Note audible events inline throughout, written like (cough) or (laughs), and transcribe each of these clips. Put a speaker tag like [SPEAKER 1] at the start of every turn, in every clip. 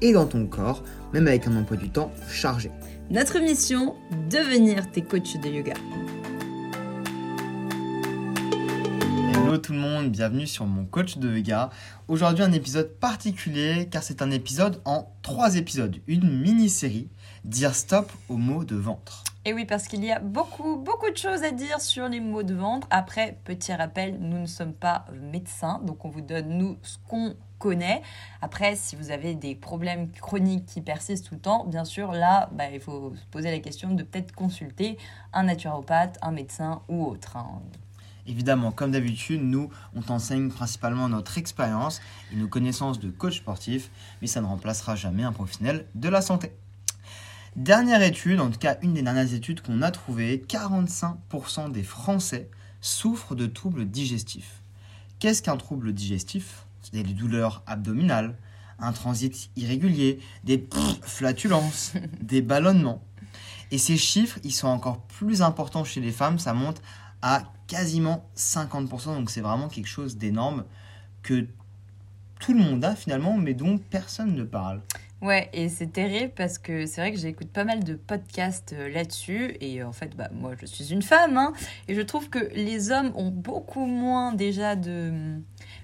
[SPEAKER 1] et dans ton corps, même avec un emploi du temps chargé.
[SPEAKER 2] Notre mission, devenir tes coachs de yoga.
[SPEAKER 1] Hello tout le monde, bienvenue sur mon coach de yoga. Aujourd'hui un épisode particulier car c'est un épisode en trois épisodes, une mini-série, dire stop aux mots de ventre.
[SPEAKER 2] Et oui, parce qu'il y a beaucoup, beaucoup de choses à dire sur les maux de ventre. Après, petit rappel, nous ne sommes pas médecins, donc on vous donne, nous, ce qu'on connaît. Après, si vous avez des problèmes chroniques qui persistent tout le temps, bien sûr, là, bah, il faut se poser la question de peut-être consulter un naturopathe, un médecin ou autre. Hein.
[SPEAKER 1] Évidemment, comme d'habitude, nous, on t'enseigne principalement notre expérience et nos connaissances de coach sportif, mais ça ne remplacera jamais un professionnel de la santé. Dernière étude, en tout cas une des dernières études qu'on a trouvées, 45% des Français souffrent de troubles digestifs. Qu'est-ce qu'un trouble digestif? C'est des douleurs abdominales, un transit irrégulier, des flatulences, (laughs) des ballonnements. Et ces chiffres, ils sont encore plus importants chez les femmes, ça monte à quasiment 50%, donc c'est vraiment quelque chose d'énorme que tout le monde a finalement, mais dont personne ne parle.
[SPEAKER 2] Ouais, et c'est terrible parce que c'est vrai que j'écoute pas mal de podcasts euh, là-dessus. Et euh, en fait, bah, moi, je suis une femme. Hein, et je trouve que les hommes ont beaucoup moins déjà de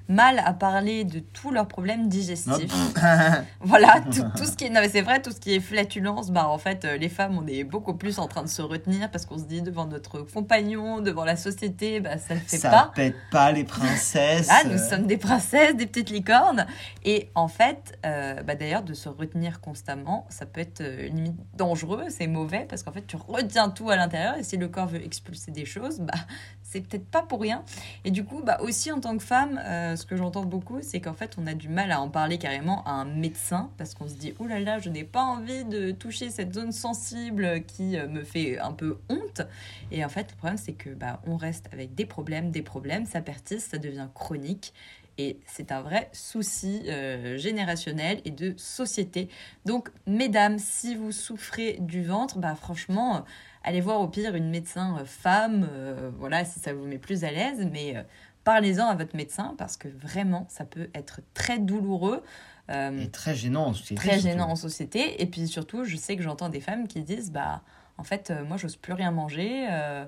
[SPEAKER 2] mal à parler de tous leurs problèmes digestifs. (laughs) voilà, tout, ce qui est. Non, mais c'est vrai, tout ce qui est flatulence, bah, en fait, euh, les femmes, on est beaucoup plus en train de se retenir parce qu'on se dit devant notre compagnon, devant la société, bah, ça ne fait
[SPEAKER 1] ça
[SPEAKER 2] pas.
[SPEAKER 1] Ça pète pas les princesses.
[SPEAKER 2] Ah, nous sommes des princesses, des petites licornes. Et en fait, euh, bah, d'ailleurs, de se retenir constamment, ça peut être euh, limite dangereux, c'est mauvais parce qu'en fait, tu retiens tout à l'intérieur et si le corps veut expulser des choses, bah, c'est peut-être pas pour rien. Et du coup, bah, aussi en tant que femme, ce que j'entends beaucoup, c'est qu'en fait, on a du mal à en parler carrément à un médecin parce qu'on se dit, oh là là, je n'ai pas envie de toucher cette zone sensible qui euh, me fait un peu honte. Et en fait, le problème, c'est que bah, on reste avec des problèmes, des problèmes, ça persiste, ça devient chronique. Et c'est un vrai souci euh, générationnel et de société. Donc, mesdames, si vous souffrez du ventre, bah franchement, allez voir au pire une médecin euh, femme, voilà, si ça vous met plus à l'aise. Mais parlez-en à votre médecin parce que vraiment, ça peut être très douloureux.
[SPEAKER 1] Euh, et très gênant en société.
[SPEAKER 2] Très gênant en société. Et puis surtout, je sais que j'entends des femmes qui disent bah, en fait, euh, moi, j'ose plus rien manger. Euh,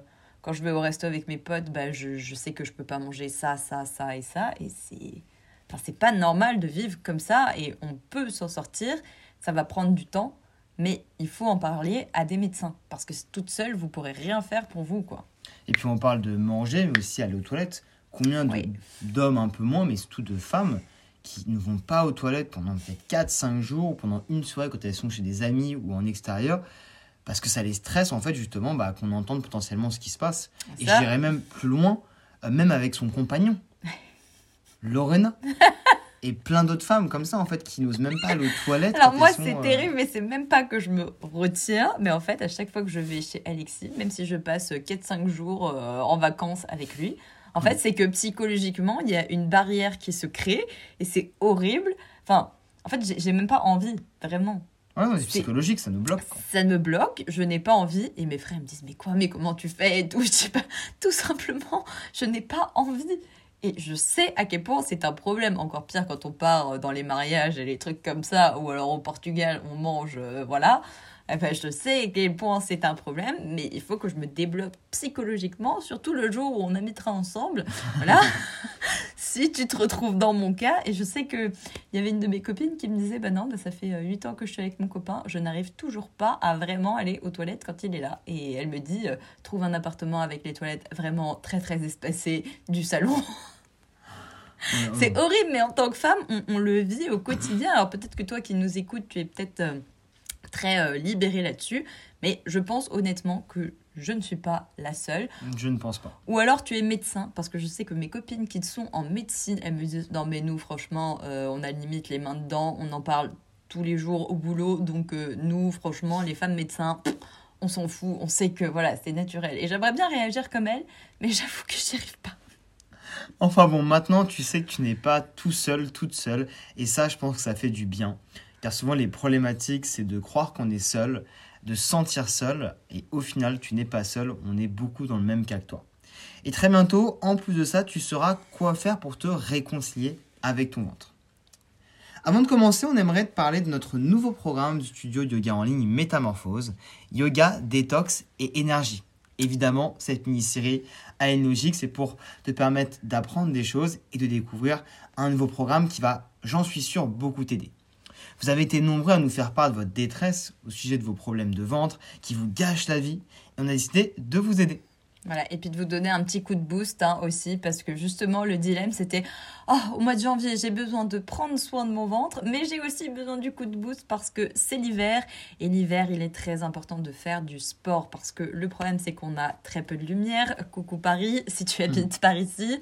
[SPEAKER 2] quand je vais au resto avec mes potes, bah, je, je, sais que je peux pas manger ça, ça, ça et ça. Et c'est. Enfin, c'est pas normal de vivre comme ça et on peut s'en sortir. Ça va prendre du temps, mais il faut en parler à des médecins parce que toute seule, vous pourrez rien faire pour vous, quoi.
[SPEAKER 1] Et puis on parle de manger, mais aussi aller aux toilettes. Combien d'hommes un peu moins, mais surtout de femmes, qui ne vont pas aux toilettes pendant peut-être 4-5 jours, ou pendant une soirée quand elles sont chez des amis ou en extérieur, parce que ça les stresse en fait justement bah, qu'on entende potentiellement ce qui se passe. Et j'irais même plus loin, euh, même avec son compagnon, (laughs) Lorena. et plein d'autres femmes comme ça en fait qui n'osent même pas aller aux toilettes.
[SPEAKER 2] Alors moi c'est euh, terrible mais c'est même pas que je me retiens mais en fait à chaque fois que je vais chez Alexis même si je passe 4-5 jours euh, en vacances avec lui en fait, c'est que psychologiquement, il y a une barrière qui se crée et c'est horrible. Enfin, en fait, j'ai même pas envie, vraiment.
[SPEAKER 1] Ouais, c'est psychologique, ça nous bloque.
[SPEAKER 2] Ça me bloque, je n'ai pas envie. Et mes frères me disent, mais quoi, mais comment tu fais et tout. (laughs) Je dis, pas, tout simplement, je n'ai pas envie. Et je sais à quel point c'est un problème. Encore pire quand on part dans les mariages et les trucs comme ça, ou alors au Portugal, on mange, euh, voilà. Enfin, je sais à quel point c'est un problème, mais il faut que je me développe psychologiquement, surtout le jour où on habitera ensemble. Voilà. (laughs) si tu te retrouves dans mon cas, et je sais qu'il y avait une de mes copines qui me disait Bah non, bah, ça fait 8 euh, ans que je suis avec mon copain, je n'arrive toujours pas à vraiment aller aux toilettes quand il est là. Et elle me dit euh, Trouve un appartement avec les toilettes vraiment très très espacées du salon. c'est horrible, mais en tant que femme, on, le vit au quotidien. Alors peut-être que toi qui nous écoutes, tu es peut-être. Très euh, libérée là-dessus. Mais je pense honnêtement que je ne suis pas la seule.
[SPEAKER 1] Je ne pense pas.
[SPEAKER 2] Ou alors tu es médecin, parce que je sais que mes copines qui sont en médecine, elles me disent Non, mais nous, franchement, euh, on a limite les mains dedans, on en parle tous les jours au boulot. Donc euh, nous, franchement, les femmes médecins, on s'en fout. On sait que voilà, c'est naturel. Et j'aimerais bien réagir comme elle, mais (laughs) j'avoue que j'y arrive pas.
[SPEAKER 1] Enfin bon, maintenant tu sais que tu n'es pas tout seul, toute seule, et ça je pense que ça fait du bien. Car souvent les problématiques c'est de croire qu'on est seul, de se sentir seul, et au final tu n'es pas seul, on est beaucoup dans le même cas que toi. Et très bientôt, en plus de ça, tu sauras quoi faire pour te réconcilier avec ton ventre. Avant de commencer, on aimerait te parler de notre nouveau programme du studio de yoga en ligne Métamorphose, Yoga, Détox et Énergie. Évidemment, cette mini-série a une logique, c'est pour te permettre d'apprendre des choses et de découvrir un nouveau programme qui va, j'en suis sûr, beaucoup t'aider. Vous avez été nombreux à nous faire part de votre détresse au sujet de vos problèmes de ventre qui vous gâchent la vie et on a décidé de vous aider.
[SPEAKER 2] Voilà, et puis de vous donner un petit coup de boost hein, aussi, parce que justement, le dilemme, c'était oh, au mois de janvier, j'ai besoin de prendre soin de mon ventre, mais j'ai aussi besoin du coup de boost parce que c'est l'hiver, et l'hiver, il est très important de faire du sport, parce que le problème, c'est qu'on a très peu de lumière. Coucou Paris, (laughs) si tu habites par ici.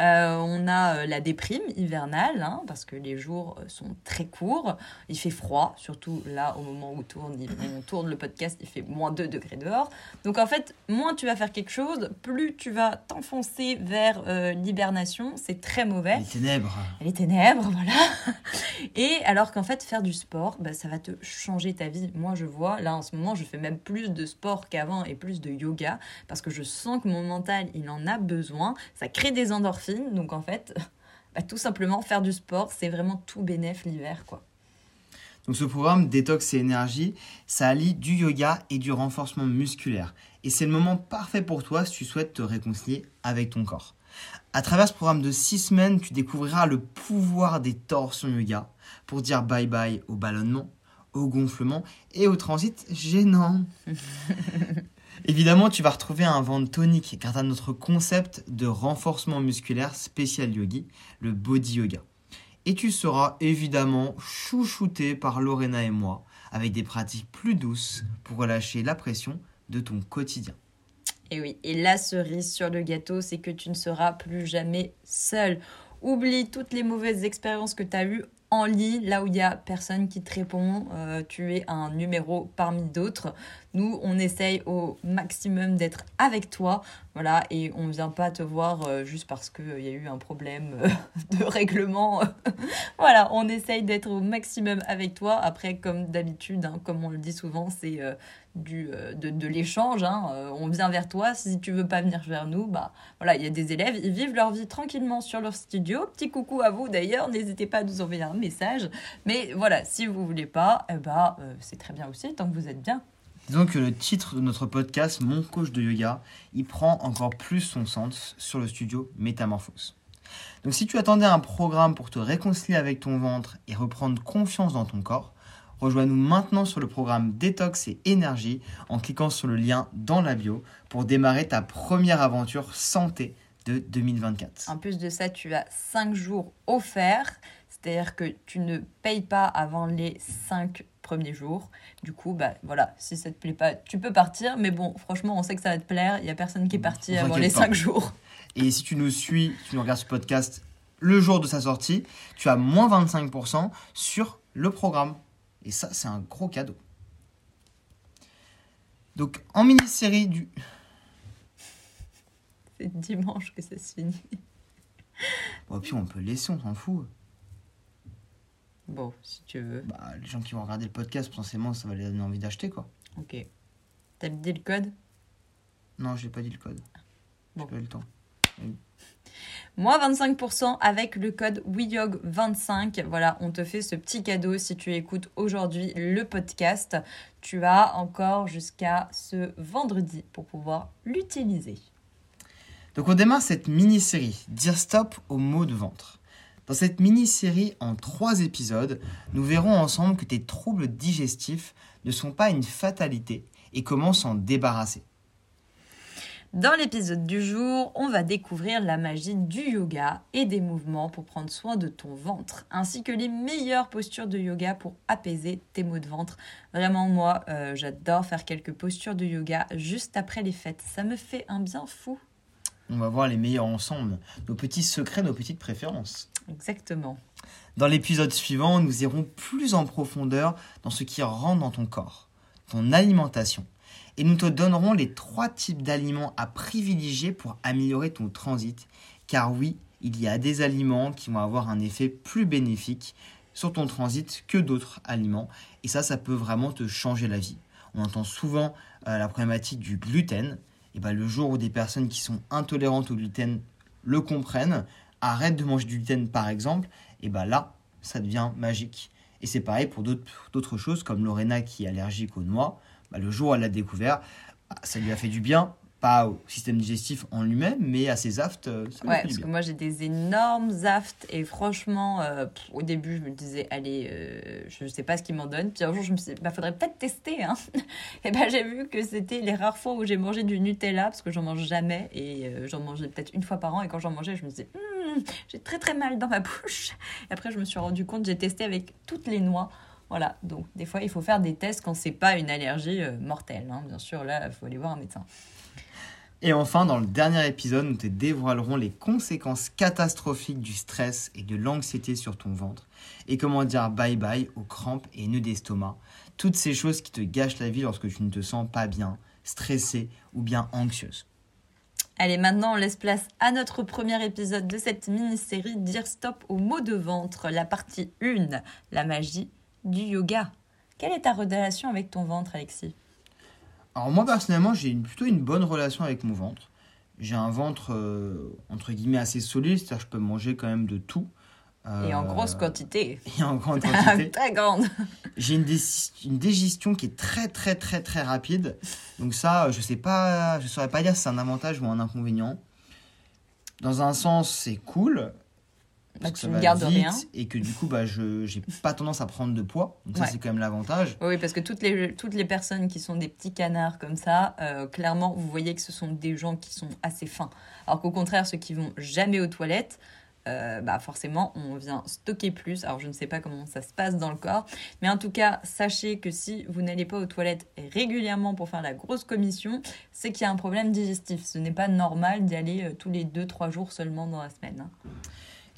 [SPEAKER 2] Euh, on a euh, la déprime hivernale, hein, parce que les jours sont très courts, il fait froid, surtout là, au moment où on tourne, on tourne le podcast, il fait moins 2 degrés dehors. Donc en fait, moins tu vas faire quelque chose, plus tu vas t'enfoncer vers euh, l'hibernation. C'est très mauvais.
[SPEAKER 1] Les ténèbres.
[SPEAKER 2] Les ténèbres, voilà. (laughs) Et alors qu'en fait, faire du sport, bah, ça va te changer ta vie. Moi, je vois, là en ce moment, je fais même plus de sport qu'avant et plus de yoga parce que je sens que mon mental, il en a besoin. Ça crée des endorphines. Donc en fait, (laughs) bah, tout simplement, faire du sport, c'est vraiment tout bénéf l'hiver, quoi.
[SPEAKER 1] Donc ce programme Détox et Énergie, ça allie du yoga et du renforcement musculaire. Et c'est le moment parfait pour toi si tu souhaites te réconcilier avec ton corps. À travers ce programme de 6 semaines, tu découvriras le pouvoir des torsions yoga pour dire bye bye au ballonnement, au gonflement et au transit gênant. (laughs) Évidemment, tu vas retrouver un ventre tonique tu as notre concept de renforcement musculaire spécial yogi, le body yoga. Et tu seras évidemment chouchouté par Lorena et moi avec des pratiques plus douces pour relâcher la pression de ton quotidien.
[SPEAKER 2] Et oui, et la cerise sur le gâteau, c'est que tu ne seras plus jamais seul. Oublie toutes les mauvaises expériences que tu as eues en ligne, là où il n'y a personne qui te répond, euh, tu es un numéro parmi d'autres. Nous, on essaye au maximum d'être avec toi, voilà, et on ne vient pas te voir euh, juste parce qu'il y a eu un problème euh, (laughs) de règlement. (laughs) voilà, on essaye d'être au maximum avec toi. Après, comme d'habitude, hein, comme on le dit souvent, c'est du, de, de l'échange. Hein. on vient vers toi. Si tu veux pas venir vers nous, bah voilà, il y a des élèves, ils vivent leur vie tranquillement sur leur studio. Petit coucou à vous d'ailleurs, n'hésitez pas à nous envoyer un message. Mais voilà, si vous voulez pas, eh ben, c'est très bien aussi, tant que vous êtes bien.
[SPEAKER 1] Disons que le titre de notre podcast, Mon coach de yoga, il prend encore plus son sens sur le studio Métamorphose. Donc si tu attendais un programme pour te réconcilier avec ton ventre et reprendre confiance dans ton corps, rejoins-nous maintenant sur le programme Détox et Énergie en cliquant sur le lien dans la bio pour démarrer ta première aventure santé de 2024.
[SPEAKER 2] En plus de ça, tu as 5 jours offerts, c'est-à-dire que tu ne payes pas avant les 5 premiers jours. Du coup, bah voilà, si ça te plaît pas, tu peux partir. Mais bon, franchement, on sait que ça va te plaire. Il y a personne qui est parti
[SPEAKER 1] Vous
[SPEAKER 2] avant les
[SPEAKER 1] pas.
[SPEAKER 2] 5 jours.
[SPEAKER 1] Et si tu nous suis, tu nous regardes ce podcast le jour de sa sortie, tu as moins 25% sur le programme. Et ça, c'est un gros cadeau. Donc, en mini-série du... (laughs)
[SPEAKER 2] C'est dimanche que ça se finit.
[SPEAKER 1] Bon, puis on peut le laisser, on s'en fout.
[SPEAKER 2] Bon, si tu veux.
[SPEAKER 1] Bah, les gens qui vont regarder le podcast, potentiellement, ça va les donner envie d'acheter, quoi.
[SPEAKER 2] Ok. T'as dit le code?
[SPEAKER 1] Non, j'ai pas dit le code.
[SPEAKER 2] Bon.
[SPEAKER 1] J'ai pas eu le temps.
[SPEAKER 2] Moins 25% avec le code WIYOG25. Voilà, on te fait ce petit cadeau si tu écoutes aujourd'hui le podcast. Tu as encore jusqu'à ce vendredi pour pouvoir l'utiliser.
[SPEAKER 1] Donc on démarre cette mini-série, dire stop au maux de ventre. Dans cette mini-série en trois épisodes, nous verrons ensemble que tes troubles digestifs ne sont pas une fatalité et comment s'en débarrasser.
[SPEAKER 2] Dans l'épisode du jour, on va découvrir la magie du yoga et des mouvements pour prendre soin de ton ventre, ainsi que les meilleures postures de yoga pour apaiser tes maux de ventre. Vraiment, moi, euh, j'adore faire quelques postures de yoga juste après les fêtes. Ça me fait un bien fou.
[SPEAKER 1] On va voir les meilleurs ensemble, nos petits secrets, nos petites préférences.
[SPEAKER 2] Exactement.
[SPEAKER 1] Dans l'épisode suivant, nous irons plus en profondeur dans ce qui rentre dans ton corps, ton alimentation. Et nous te donnerons les trois types d'aliments à privilégier pour améliorer ton transit. Car oui, il y a des aliments qui vont avoir un effet plus bénéfique sur ton transit que d'autres aliments. Et ça, ça peut vraiment te changer la vie. On entend souvent euh, la problématique du gluten. Et ben, le jour où des personnes qui sont intolérantes au gluten le comprennent, arrêtent de manger du gluten par exemple, et ben là, ça devient magique. Et c'est pareil pour d'autres choses, comme Lorena qui est allergique aux noix. Bah, le jour où elle l'a découvert, bah, ça lui a fait du bien, pas au système digestif en lui-même, mais à ses aftes. Euh, ça
[SPEAKER 2] ouais, parce
[SPEAKER 1] bien.
[SPEAKER 2] que moi j'ai des énormes aftes et franchement, euh, pff, au début je me disais, allez, euh, je ne sais pas ce qu'ils m'en donnent. Puis un jour je me suis dit, bah faudrait peut-être tester. Hein. (laughs) et ben j'ai vu que c'était les rares fois où j'ai mangé du Nutella, parce que j'en mange jamais et euh, j'en mangeais peut-être une fois par an. Et quand j'en mangeais, je me disais, Hum, j'ai très très mal dans ma (laughs) bouche. Et après je me suis rendu compte, j'ai testé avec toutes les noix. Voilà, donc des fois il faut faire des tests quand c'est pas une allergie euh, mortelle. hein. Bien sûr, là il faut aller voir un médecin.
[SPEAKER 1] Et enfin, dans le dernier épisode, nous te dévoilerons les conséquences catastrophiques du stress et de l'anxiété sur ton ventre et comment dire bye bye aux crampes et nœuds d'estomac. Toutes ces choses qui te gâchent la vie lorsque tu ne te sens pas bien, stressée ou bien anxieuse.
[SPEAKER 2] Allez, maintenant, on laisse place à notre premier épisode de cette mini-série Dire stop aux maux de ventre, la partie 1, la magie du yoga. Quelle est ta relation avec ton ventre, Alexis?
[SPEAKER 1] Alors moi personnellement, j'ai plutôt une bonne relation avec mon ventre. J'ai un ventre euh, entre guillemets assez solide, c'est-à-dire que je peux manger quand même de tout.
[SPEAKER 2] Et en
[SPEAKER 1] Euh,
[SPEAKER 2] grosse quantité. (laughs)
[SPEAKER 1] Et en grande (laughs) quantité.
[SPEAKER 2] Très grande. (laughs)
[SPEAKER 1] J'ai une, dé- une digestion qui est très très très très rapide. Donc ça, je sais pas, je saurais pas dire si c'est un avantage ou un inconvénient. Dans un sens, c'est cool. Parce que
[SPEAKER 2] tu
[SPEAKER 1] ça
[SPEAKER 2] ne gardes rien.
[SPEAKER 1] Et que du coup, bah, je j'ai pas tendance à prendre de poids. Donc ça, c'est quand même l'avantage.
[SPEAKER 2] Oui, parce que toutes les, toutes les personnes qui sont des petits canards comme ça, euh, clairement, vous voyez que ce sont des gens qui sont assez fins. Alors qu'au contraire, ceux qui vont jamais aux toilettes, euh, bah forcément, on vient stocker plus. Alors, je ne sais pas comment ça se passe dans le corps. Mais en tout cas, sachez que si vous n'allez pas aux toilettes régulièrement pour faire la grosse commission, c'est qu'il y a un problème digestif. Ce n'est pas normal d'y aller euh, tous les 2-3 jours seulement dans la semaine. hein.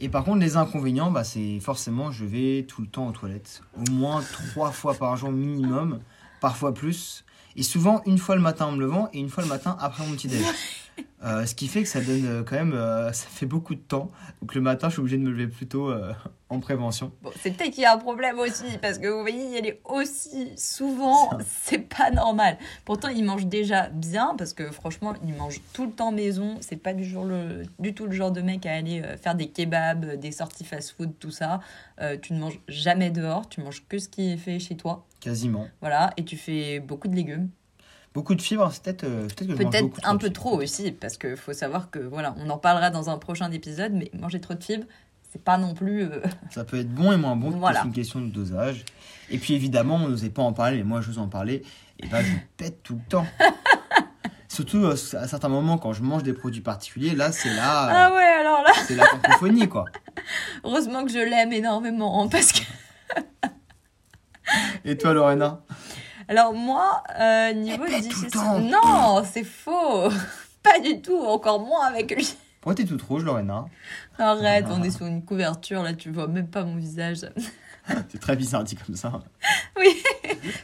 [SPEAKER 1] Et par contre, les inconvénients, bah, c'est forcément, je vais tout le temps aux toilettes. Au moins trois fois par jour minimum, parfois plus. Et souvent, une fois le matin en me levant et une fois le matin après mon petit déj. Euh, ce qui fait que ça donne euh, quand même, euh, ça fait beaucoup de temps. Donc le matin, je suis obligé de me lever plus tôt en prévention.
[SPEAKER 2] Bon, c'est peut-être qu'il y a un problème aussi, parce que vous voyez, y aller aussi souvent, (laughs) c'est pas normal. Pourtant, il mange déjà bien, parce que franchement, il mange tout le temps maison. C'est pas du, jour le, du tout le genre de mec à aller faire des kebabs, des sorties fast-food, tout ça. Tu ne manges jamais dehors, tu manges que ce qui est fait chez toi.
[SPEAKER 1] Quasiment.
[SPEAKER 2] Voilà, et tu fais beaucoup de légumes.
[SPEAKER 1] Beaucoup de fibres, c'est peut-être euh, peut-être que
[SPEAKER 2] Peut-être un peu trop aussi, parce que faut savoir que, voilà, on en parlera dans un prochain épisode, mais manger trop de fibres, c'est pas non plus. euh, (laughs)
[SPEAKER 1] Ça peut être bon et moins bon,
[SPEAKER 2] Voilà.
[SPEAKER 1] c'est une question de dosage. Et puis évidemment, on n'osait pas en parler, mais moi je vous en parler, et bah je (laughs) pète tout le temps. Surtout euh, à certains moments quand je mange des produits particuliers, là c'est là,
[SPEAKER 2] Ah ouais, alors là.
[SPEAKER 1] c'est la cacophonie quoi. (laughs)
[SPEAKER 2] Heureusement que je l'aime énormément parce que
[SPEAKER 1] Et toi Lorena?
[SPEAKER 2] Alors moi euh, niveau digestion non c'est faux (laughs) pas du tout encore moins avec lui
[SPEAKER 1] Pourquoi t'es toute rouge Lorena
[SPEAKER 2] arrête
[SPEAKER 1] Ah.
[SPEAKER 2] on est sur une couverture là tu vois même pas mon visage
[SPEAKER 1] C'est très bizarre dit comme ça. (laughs)
[SPEAKER 2] oui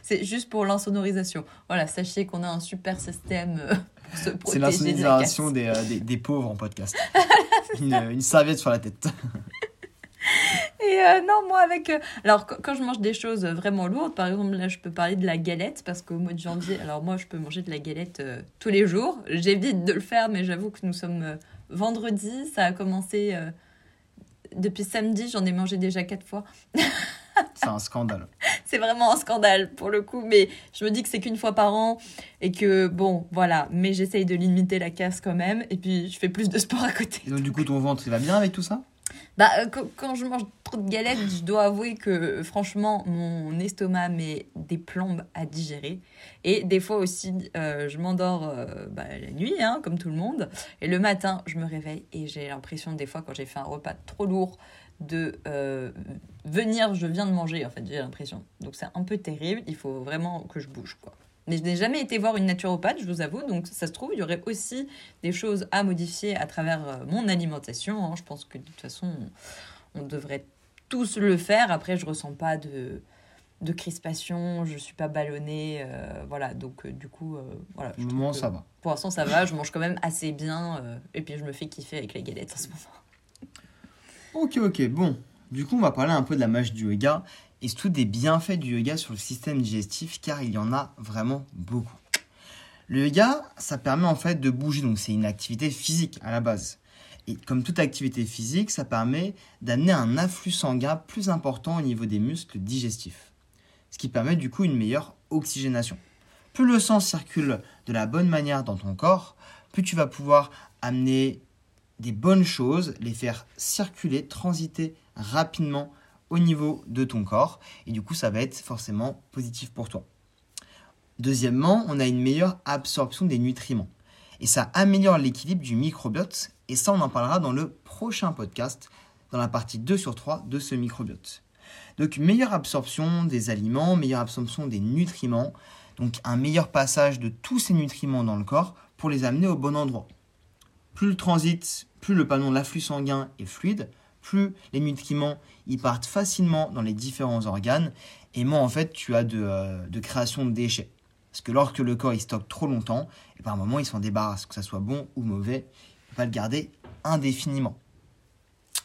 [SPEAKER 2] c'est juste pour l'insonorisation voilà sachez qu'on a un super système euh, pour se
[SPEAKER 1] C'est
[SPEAKER 2] protéger la
[SPEAKER 1] l'insonorisation des, euh, des, des pauvres en podcast. (laughs) une, une serviette sur la tête.
[SPEAKER 2] Et euh, non, moi, avec. euh, alors, quand, je mange des choses vraiment lourdes, par exemple, là, je peux parler de la galette, parce qu'au mois de janvier, alors moi, je peux manger de la galette euh, tous les jours. J'évite de le faire, mais j'avoue que nous sommes vendredi. Ça a commencé depuis samedi, j'en ai mangé déjà quatre fois. (laughs)
[SPEAKER 1] C'est un scandale.
[SPEAKER 2] C'est vraiment un scandale pour le coup, mais je me dis que c'est qu'une fois par an et que bon, voilà. Mais j'essaye de limiter la casse quand même, et puis je fais plus de sport à côté.
[SPEAKER 1] Et donc du coup ton ventre il va bien avec tout ça?
[SPEAKER 2] Bah, euh, quand, je mange trop de galettes, je dois avouer que franchement, mon estomac met des plombes à digérer. Et des fois aussi, euh, je m'endors euh, bah, la nuit, hein, comme tout le monde. Et le matin, je me réveille et j'ai l'impression, des fois, quand j'ai fait un repas trop lourd, de venir, je viens de manger, en fait, j'ai l'impression. Donc c'est un peu terrible, il faut vraiment que je bouge, quoi. Mais je n'ai jamais été voir une naturopathe, je vous avoue, donc ça se trouve, il y aurait aussi des choses à modifier à travers euh, mon alimentation. hein. Je pense que de toute façon, on, on devrait tous le faire. Après, je ressens pas de, de crispation, je suis pas ballonnée. euh, voilà, donc euh, du coup, euh, voilà. je que
[SPEAKER 1] ça va.
[SPEAKER 2] Pour l'instant, ça va. Je mange quand même assez bien. et puis, je me fais kiffer avec les galettes en ce moment.
[SPEAKER 1] Ok, ok, bon. Du coup, on va parler un peu de la magie du yoga et surtout des bienfaits du yoga sur le système digestif car il y en a vraiment beaucoup. Le yoga, ça permet en fait de bouger, donc c'est une activité physique à la base. Et comme toute activité physique, ça permet d'amener un afflux sanguin plus important au niveau des muscles digestifs. Ce qui permet du coup une meilleure oxygénation. Plus le sang circule de la bonne manière dans ton corps, plus tu vas pouvoir amener des bonnes choses, les faire circuler, transiter rapidement au niveau de ton corps. Et du coup, ça va être forcément positif pour toi. Deuxièmement, on a une meilleure absorption des nutriments. Et ça améliore l'équilibre du microbiote. Et ça, on en parlera dans le prochain podcast, dans la partie 2 sur 3 de ce microbiote. Donc, meilleure absorption des aliments, meilleure absorption des nutriments. Donc, un meilleur passage de tous ces nutriments dans le corps pour les amener au bon endroit plus le transit, plus le pardon, l'afflux sanguin est fluide, plus les nutriments ils partent facilement dans les différents organes et moins en fait tu as de, euh, de création de déchets. Parce que lorsque le corps il stocke trop longtemps, et par un moment il s'en débarrasse, que ça soit bon ou mauvais, il va le garder indéfiniment.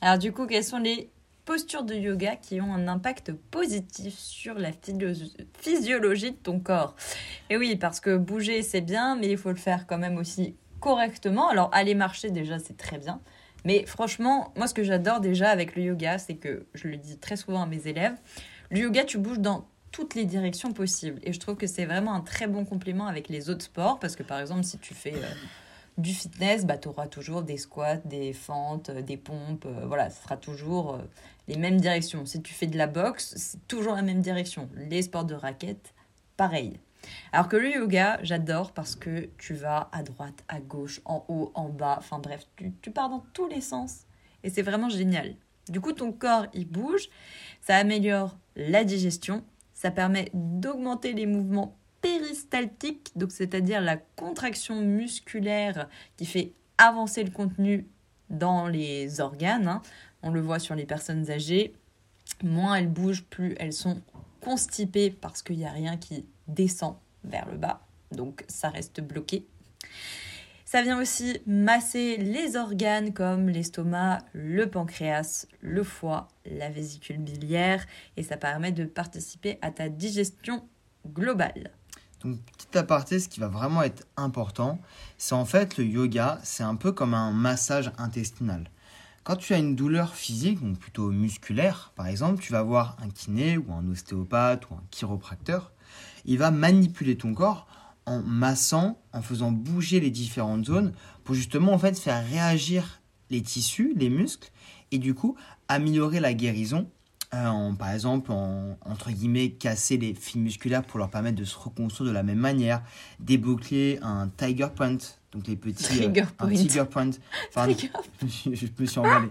[SPEAKER 2] Alors, du coup, quelles sont les postures de yoga qui ont un impact positif sur la physio- physiologie de ton corps? Et oui, parce que bouger, c'est bien, mais il faut le faire quand même aussi correctement. Alors, aller marcher, déjà, c'est très bien. Mais franchement, moi, ce que j'adore déjà avec le yoga, c'est que, je le dis très souvent à mes élèves, le yoga, tu bouges dans toutes les directions possibles. Et je trouve que c'est vraiment un très bon complément avec les autres sports, parce que par exemple, si tu fais euh, du fitness, bah, tu auras toujours des squats, des fentes, euh, des pompes, euh, voilà, ce sera toujours les mêmes directions. Si tu fais de la boxe, c'est toujours la même direction. Les sports de raquettes, pareil. Alors que le yoga, j'adore parce que tu vas à droite, à gauche, en haut, en bas, enfin bref, tu, pars dans tous les sens. Et c'est vraiment génial. Du coup, ton corps, il bouge, ça améliore la digestion, ça permet d'augmenter les mouvements péristaltiques, donc c'est-à-dire la contraction musculaire qui fait avancer le contenu dans les organes. hein. On le voit sur les personnes âgées. Moins elles bougent, plus elles sont constipées parce qu'il n'y a rien qui descend vers le bas. Donc ça reste bloqué. Ça vient aussi masser les organes comme l'estomac, le pancréas, le foie, la vésicule biliaire et ça permet de participer à ta digestion globale.
[SPEAKER 1] Donc, petit aparté, ce qui va vraiment être important, c'est en fait le yoga, c'est un peu comme un massage intestinal. Quand tu as une douleur physique, donc plutôt musculaire, par exemple, tu vas voir un kiné ou un ostéopathe ou un chiropracteur. Il va manipuler ton corps en massant, en faisant bouger les différentes zones pour justement en fait faire réagir les tissus, les muscles et du coup améliorer la guérison. euh, en, par exemple, en, entre guillemets, casser les fils musculaires pour leur permettre de se reconstruire de la même manière, déboucler un tiger point, donc les petits. euh, un
[SPEAKER 2] point.
[SPEAKER 1] tiger point. Enfin, (laughs) je me suis emballé.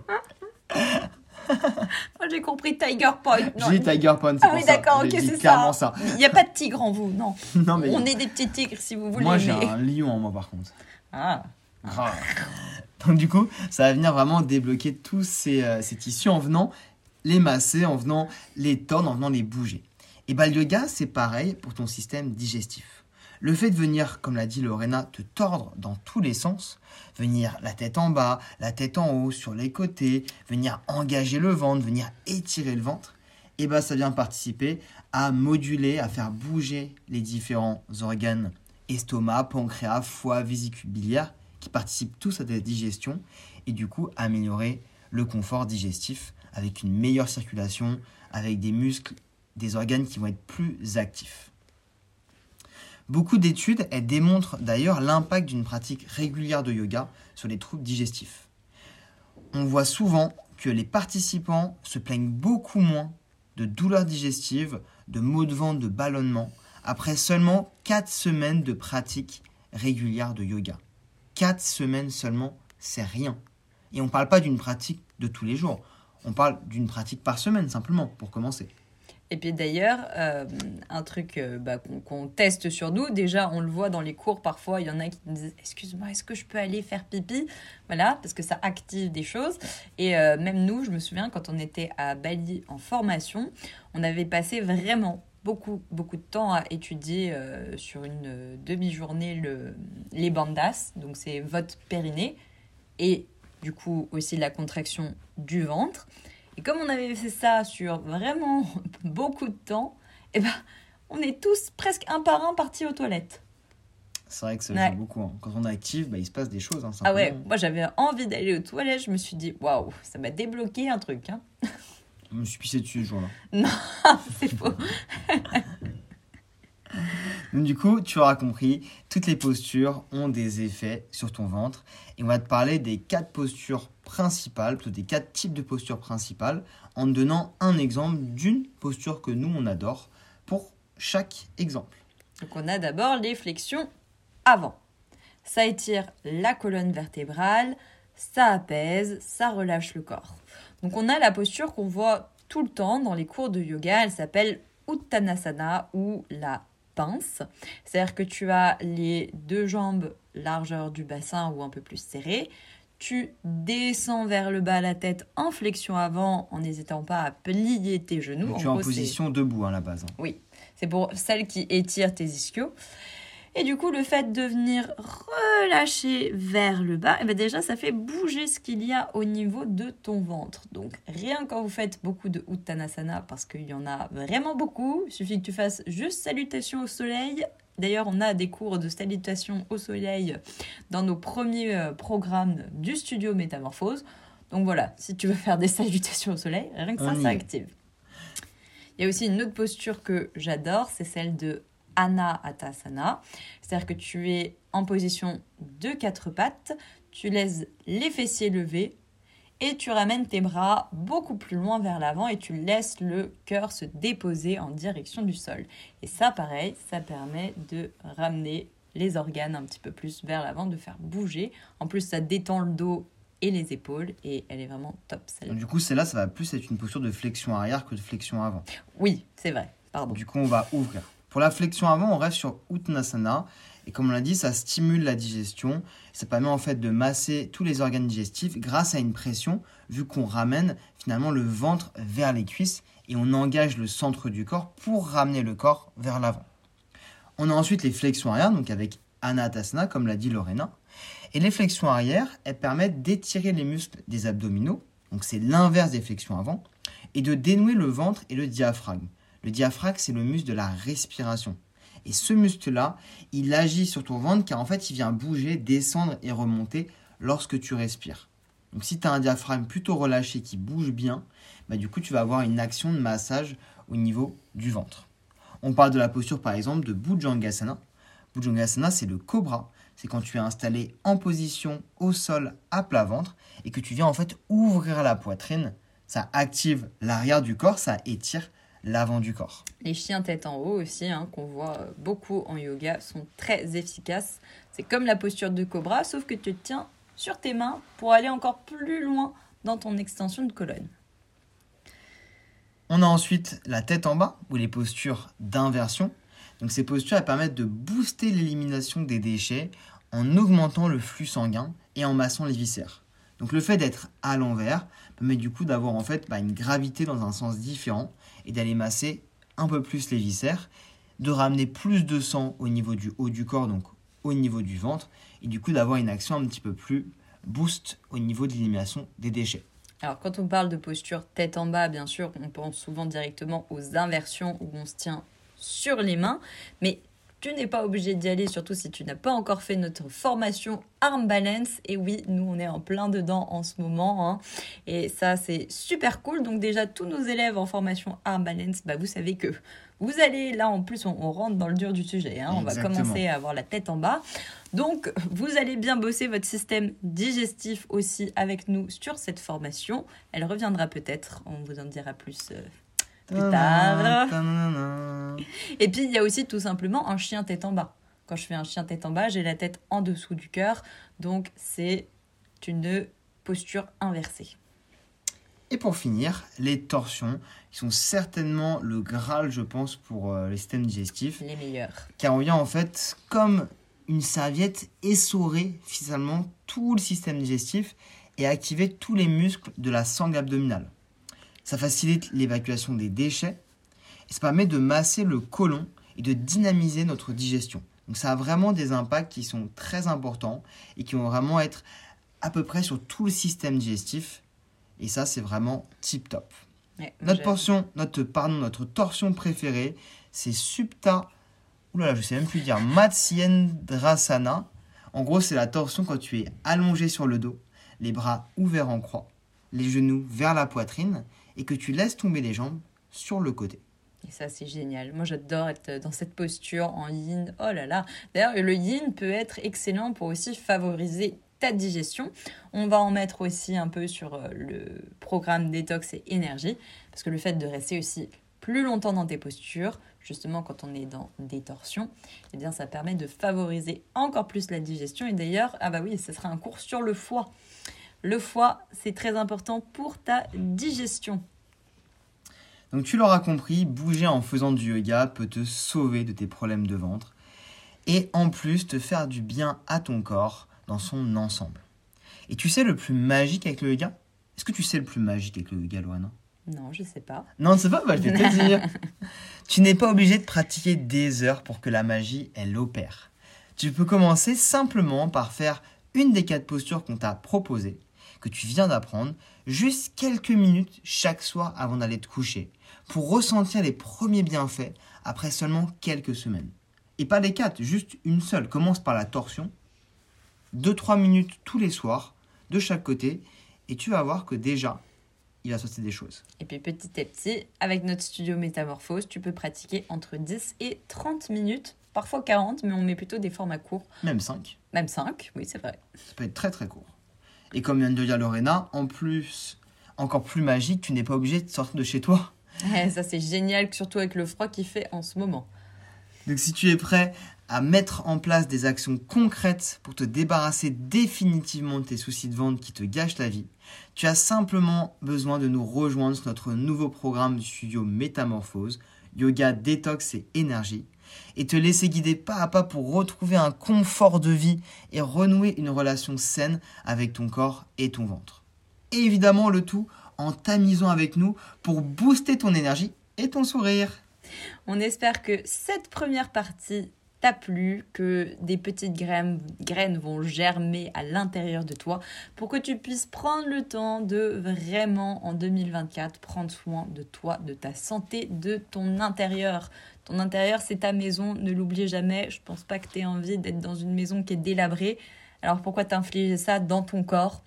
[SPEAKER 1] (laughs)
[SPEAKER 2] J'ai compris Tiger Point.
[SPEAKER 1] J'ai dit tiger point,
[SPEAKER 2] Ah oui, d'accord, ok, c'est ça.
[SPEAKER 1] ça.
[SPEAKER 2] Il n'y a pas de tigre en vous, non. (laughs)
[SPEAKER 1] non, mais
[SPEAKER 2] On est des petits tigres si vous voulez.
[SPEAKER 1] moi, j'ai un lion en moi, par contre.
[SPEAKER 2] Ah.
[SPEAKER 1] Ah. Donc du coup, ça va venir vraiment débloquer tous ces, euh, ces tissus en venant les masser, en venant les tordre, en venant les bouger. Et bah le yoga, c'est pareil pour ton système digestif. Le fait de venir, comme l'a dit Lorena, te tordre dans tous les sens, venir la tête en bas, la tête en haut, sur les côtés, venir engager le ventre, venir étirer le ventre, et bah ça vient participer à moduler, à faire bouger les différents organes estomac, pancréas, foie, vésicule biliaire, qui participent tous à ta digestion et du coup améliorer le confort digestif avec une meilleure circulation, avec des muscles, des organes qui vont être plus actifs. Beaucoup d'études démontrent d'ailleurs l'impact d'une pratique régulière de yoga sur les troubles digestifs. On voit souvent que les participants se plaignent beaucoup moins de douleurs digestives, de maux de ventre, de ballonnement, après seulement 4 semaines de pratique régulière de yoga. 4 semaines seulement, c'est rien. Et on ne parle pas d'une pratique de tous les jours. On parle d'une pratique par semaine simplement, pour commencer.
[SPEAKER 2] Et puis d'ailleurs, euh, un truc euh, bah, qu'on teste sur nous, déjà on le voit dans les cours parfois, il y en a qui nous disent Excuse-moi, est-ce que je peux aller faire pipi? Voilà, parce que ça active des choses. Et euh, même nous, je me souviens quand on était à Bali en formation, on avait passé vraiment beaucoup, beaucoup de temps à étudier sur une demi-journée le, les bandas, donc c'est votre périnée, et du coup aussi la contraction du ventre. Et comme on avait fait ça sur vraiment (laughs) beaucoup de temps, eh ben, on est tous presque un par un partis aux toilettes.
[SPEAKER 1] C'est vrai que ça
[SPEAKER 2] Ouais.
[SPEAKER 1] joue beaucoup. hein. Quand on est actif, bah, il se passe des choses. hein,
[SPEAKER 2] Ah ouais, moi j'avais envie d'aller aux toilettes, je me suis dit, waouh, ça m'a débloqué un truc. Hein.
[SPEAKER 1] Je me suis pissé dessus ce jour-là. (laughs) (laughs)
[SPEAKER 2] C'est faux.
[SPEAKER 1] Du coup, tu auras compris, toutes les postures ont des effets sur ton ventre. Et on va te parler des quatre postures principales, plutôt des quatre types de postures principales, en te donnant un exemple d'une posture que nous, on adore pour chaque exemple.
[SPEAKER 2] Donc on a d'abord les flexions avant. Ça étire la colonne vertébrale, ça apaise, ça relâche le corps. Donc on a la posture qu'on voit tout le temps dans les cours de yoga, elle s'appelle Uttanasana ou la pince. C'est-à-dire que tu as les deux jambes largeur du bassin ou un peu plus serrées. Tu descends vers le bas la tête en flexion avant en n'hésitant pas à plier tes genoux.
[SPEAKER 1] Donc tu es en position debout hein, à la base. hein.
[SPEAKER 2] oui, c'est pour celles qui étirent tes ischios. Et du coup, le fait de venir relâcher vers le bas, eh ben déjà, ça fait bouger ce qu'il y a au niveau de ton ventre. Donc, rien quand vous faites beaucoup de Uttanasana, parce qu'il y en a vraiment beaucoup, il suffit que tu fasses juste salutation au soleil. D'ailleurs, on a des cours de salutation au soleil dans nos premiers euh, programmes du studio Métamorphose. Donc voilà, si tu veux faire des (laughs) salutations au soleil, rien que ça, ça
[SPEAKER 1] est.
[SPEAKER 2] active. Il y a aussi une autre posture que j'adore, c'est celle de Anahatasana. C'est-à-dire que tu es en position de quatre pattes, tu laisses les fessiers levés et tu ramènes tes bras beaucoup plus loin vers l'avant et tu laisses le cœur se déposer en direction du sol. Et ça, pareil, ça permet de ramener les organes un petit peu plus vers l'avant, de faire bouger. En plus, ça détend le dos et les épaules et elle est vraiment top celle-là.
[SPEAKER 1] Du coup, celle-là, ça va plus être une posture de flexion arrière que de flexion avant.
[SPEAKER 2] Oui, c'est vrai. Pardon.
[SPEAKER 1] Du coup, on va ouvrir. Pour la flexion avant, on reste sur Uttanasana. Et comme on l'a dit, ça stimule la digestion. Ça permet en fait de masser tous les organes digestifs grâce à une pression, vu qu'on ramène finalement le ventre vers les cuisses et on engage le centre du corps pour ramener le corps vers l'avant. On a ensuite les flexions arrière, donc avec Anatasana, comme l'a dit Lorena. Et les flexions arrière, elles permettent d'étirer les muscles des abdominaux, donc c'est l'inverse des flexions avant, et de dénouer le ventre et le diaphragme. Le diaphragme, c'est le muscle de la respiration. Et ce muscle-là, il agit sur ton ventre car en fait, il vient bouger, descendre et remonter lorsque tu respires. Donc si tu as un diaphragme plutôt relâché qui bouge bien, bah, du coup, tu vas avoir une action de massage au niveau du ventre. On parle de la posture par exemple de Bhujangasana. Bhujangasana, c'est le cobra. C'est quand tu es installé en position au sol à plat ventre et que tu viens en fait ouvrir la poitrine. Ça active l'arrière du corps, ça étire l'avant du corps.
[SPEAKER 2] Les chiens tête en haut aussi, hein, qu'on voit beaucoup en yoga, sont très efficaces. C'est comme la posture de cobra, sauf que tu te tiens sur tes mains pour aller encore plus loin dans ton extension de colonne.
[SPEAKER 1] On a ensuite la tête en bas ou les postures d'inversion. Donc ces postures elles permettent de booster l'élimination des déchets en augmentant le flux sanguin et en massant les viscères. Donc le fait d'être à l'envers permet du coup d'avoir en fait bah, une gravité dans un sens différent et d'aller masser un peu plus les viscères, de ramener plus de sang au niveau du haut du corps, donc au niveau du ventre, et du coup d'avoir une action un petit peu plus boost au niveau de l'élimination des déchets.
[SPEAKER 2] Alors quand on parle de posture tête en bas, bien sûr, on pense souvent directement aux inversions où on se tient sur les mains, mais tu n'es pas obligé d'y aller, surtout si tu n'as pas encore fait notre formation Arm Balance. Et oui, nous, on est en plein dedans en ce moment. hein. Et ça, c'est super cool. Donc déjà, tous nos élèves en formation Arm Balance, bah, vous savez que vous allez, là, en plus, on, on rentre dans le dur du sujet. hein. On va commencer à avoir la tête en bas. Donc, vous allez bien bosser votre système digestif aussi avec nous sur cette formation. Elle reviendra peut-être, on vous en dira plus euh, plus tard.
[SPEAKER 1] Ta-da-da-da.
[SPEAKER 2] Et puis, il y a aussi tout simplement un chien tête en bas. Quand je fais un chien tête en bas, j'ai la tête en dessous du cœur. Donc, c'est une posture inversée.
[SPEAKER 1] Et pour finir, les torsions, qui sont certainement le Graal, je pense, pour euh, les systèmes digestifs.
[SPEAKER 2] Les meilleurs.
[SPEAKER 1] Car on vient en fait comme une serviette essorer finalement tout le système digestif et activer tous les muscles de la sangle abdominale. Ça facilite l'évacuation des déchets et ça permet de masser le côlon et de dynamiser notre digestion. Donc ça a vraiment des impacts qui sont très importants et qui vont vraiment être à peu près sur tout le système digestif. Et ça, c'est vraiment tip top.
[SPEAKER 2] Ouais,
[SPEAKER 1] Notre portion, notre, pardon, notre torsion préférée, c'est Supta. Oulala, je sais même plus dire. Matsyendrasana. En gros, c'est la torsion quand tu es allongé sur le dos, les bras ouverts en croix, les genoux vers la poitrine et que tu laisses tomber les jambes sur le côté.
[SPEAKER 2] Et ça, c'est génial. Moi, j'adore être dans cette posture en yin. Oh là là. D'ailleurs, le yin peut être excellent pour aussi favoriser ta digestion. On va en mettre aussi un peu sur euh, le programme détox et énergie. Parce que le fait de rester aussi plus longtemps dans tes postures, justement quand on est dans des torsions, eh bien, ça permet de favoriser encore plus la digestion. Et d'ailleurs, ah bah oui, ce sera un cours sur le foie. Le foie, c'est très important pour ta digestion.
[SPEAKER 1] Donc tu l'auras compris, bouger en faisant du yoga peut te sauver de tes problèmes de ventre et en plus te faire du bien à ton corps dans son ensemble. Et tu sais le plus magique avec le yoga? Est-ce que tu sais le plus magique avec le yoga, Loana
[SPEAKER 2] Non, je sais pas.
[SPEAKER 1] Non, c'est pas, bah, je vais te (laughs) dire. tu n'es pas obligé de pratiquer des heures pour que la magie, elle opère. Tu peux commencer simplement par faire une des quatre postures qu'on t'a proposées, que tu viens d'apprendre, juste quelques minutes chaque soir avant d'aller te coucher, pour ressentir les premiers bienfaits après seulement quelques semaines. Et pas les quatre, juste une seule. Commence par la torsion, 2-3 minutes tous les soirs, de chaque côté, et tu vas voir que déjà, il va se passer des choses.
[SPEAKER 2] Et puis petit à petit, avec notre studio Métamorphose, tu peux pratiquer entre 10 et 30 minutes, parfois 40, mais on met plutôt des formats courts,
[SPEAKER 1] Même 5.
[SPEAKER 2] même 5, oui c'est vrai.
[SPEAKER 1] Ça peut être très très court. Et comme vient de le dire Lorena, en plus, encore plus magique, tu n'es pas obligé de sortir de chez toi. (laughs)
[SPEAKER 2] Eh, ça c'est génial, surtout avec le froid qu'il fait en ce moment.
[SPEAKER 1] Donc si tu es prêt à mettre en place des actions concrètes pour te débarrasser définitivement de tes soucis de ventre qui te gâchent la vie, tu as simplement besoin de nous rejoindre sur notre nouveau programme du studio Métamorphose, Yoga, Détox et Énergie, et te laisser guider pas à pas pour retrouver un confort de vie et renouer une relation saine avec ton corps et ton ventre. Et évidemment le tout en t'amusant avec nous pour booster ton énergie et ton sourire.
[SPEAKER 2] On espère que cette première partie t'a plu, que des petites graines, graines vont germer à l'intérieur de toi pour que tu puisses prendre le temps de vraiment en 2024 prendre soin de toi, de ta santé, de ton intérieur. Ton intérieur, c'est ta maison, ne l'oublie jamais. Je pense pas que tu aies envie d'être dans une maison qui est délabrée. Alors pourquoi t'infliger ça dans ton corps?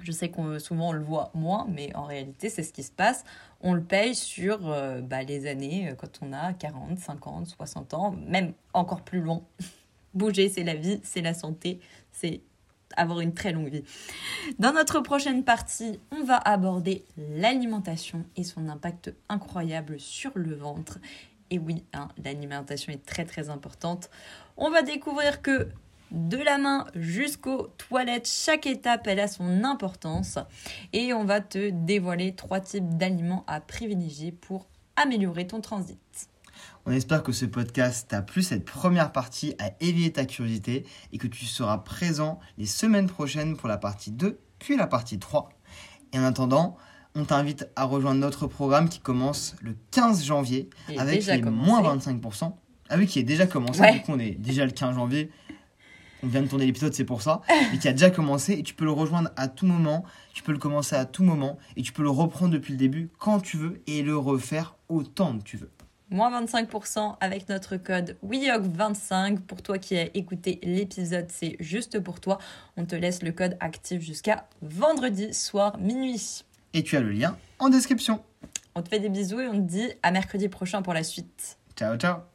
[SPEAKER 2] Je sais qu'on souvent on le voit moins, mais en réalité c'est ce qui se passe. On le paye sur euh, bah, les années euh, quand on a 40, 50, 60 ans, même encore plus long. (laughs) Bouger, c'est la vie, c'est la santé, c'est avoir une très longue vie. Dans notre prochaine partie, on va aborder l'alimentation et son impact incroyable sur le ventre. Et oui, hein, l'alimentation est très très importante. On va découvrir que de la main jusqu'aux toilettes, chaque étape, elle a son importance. Et on va te dévoiler trois types d'aliments à privilégier pour améliorer ton transit.
[SPEAKER 1] On espère que ce podcast t'a plu, cette première partie a éveillé ta curiosité et que tu seras présent les semaines prochaines pour la partie 2, puis la partie 3. Et en attendant, on t'invite à rejoindre notre programme qui commence le 15 janvier
[SPEAKER 2] Il
[SPEAKER 1] avec les
[SPEAKER 2] commencé.
[SPEAKER 1] moins 25%. Ah oui, qui est déjà commencé,
[SPEAKER 2] Ouais.
[SPEAKER 1] du coup on est déjà le 15 janvier. On vient de tourner l'épisode, c'est pour ça. Mais qui a déjà commencé et tu peux le rejoindre à tout moment. Tu peux le commencer à tout moment et tu peux le reprendre depuis le début quand tu veux et le refaire autant que tu veux.
[SPEAKER 2] Moins 25% avec notre code WIOC25. Pour toi qui as écouté l'épisode, c'est juste pour toi. On te laisse le code actif jusqu'à vendredi soir minuit.
[SPEAKER 1] Et tu as le lien en description.
[SPEAKER 2] On te fait des bisous et on te dit à mercredi prochain pour la suite.
[SPEAKER 1] Ciao, ciao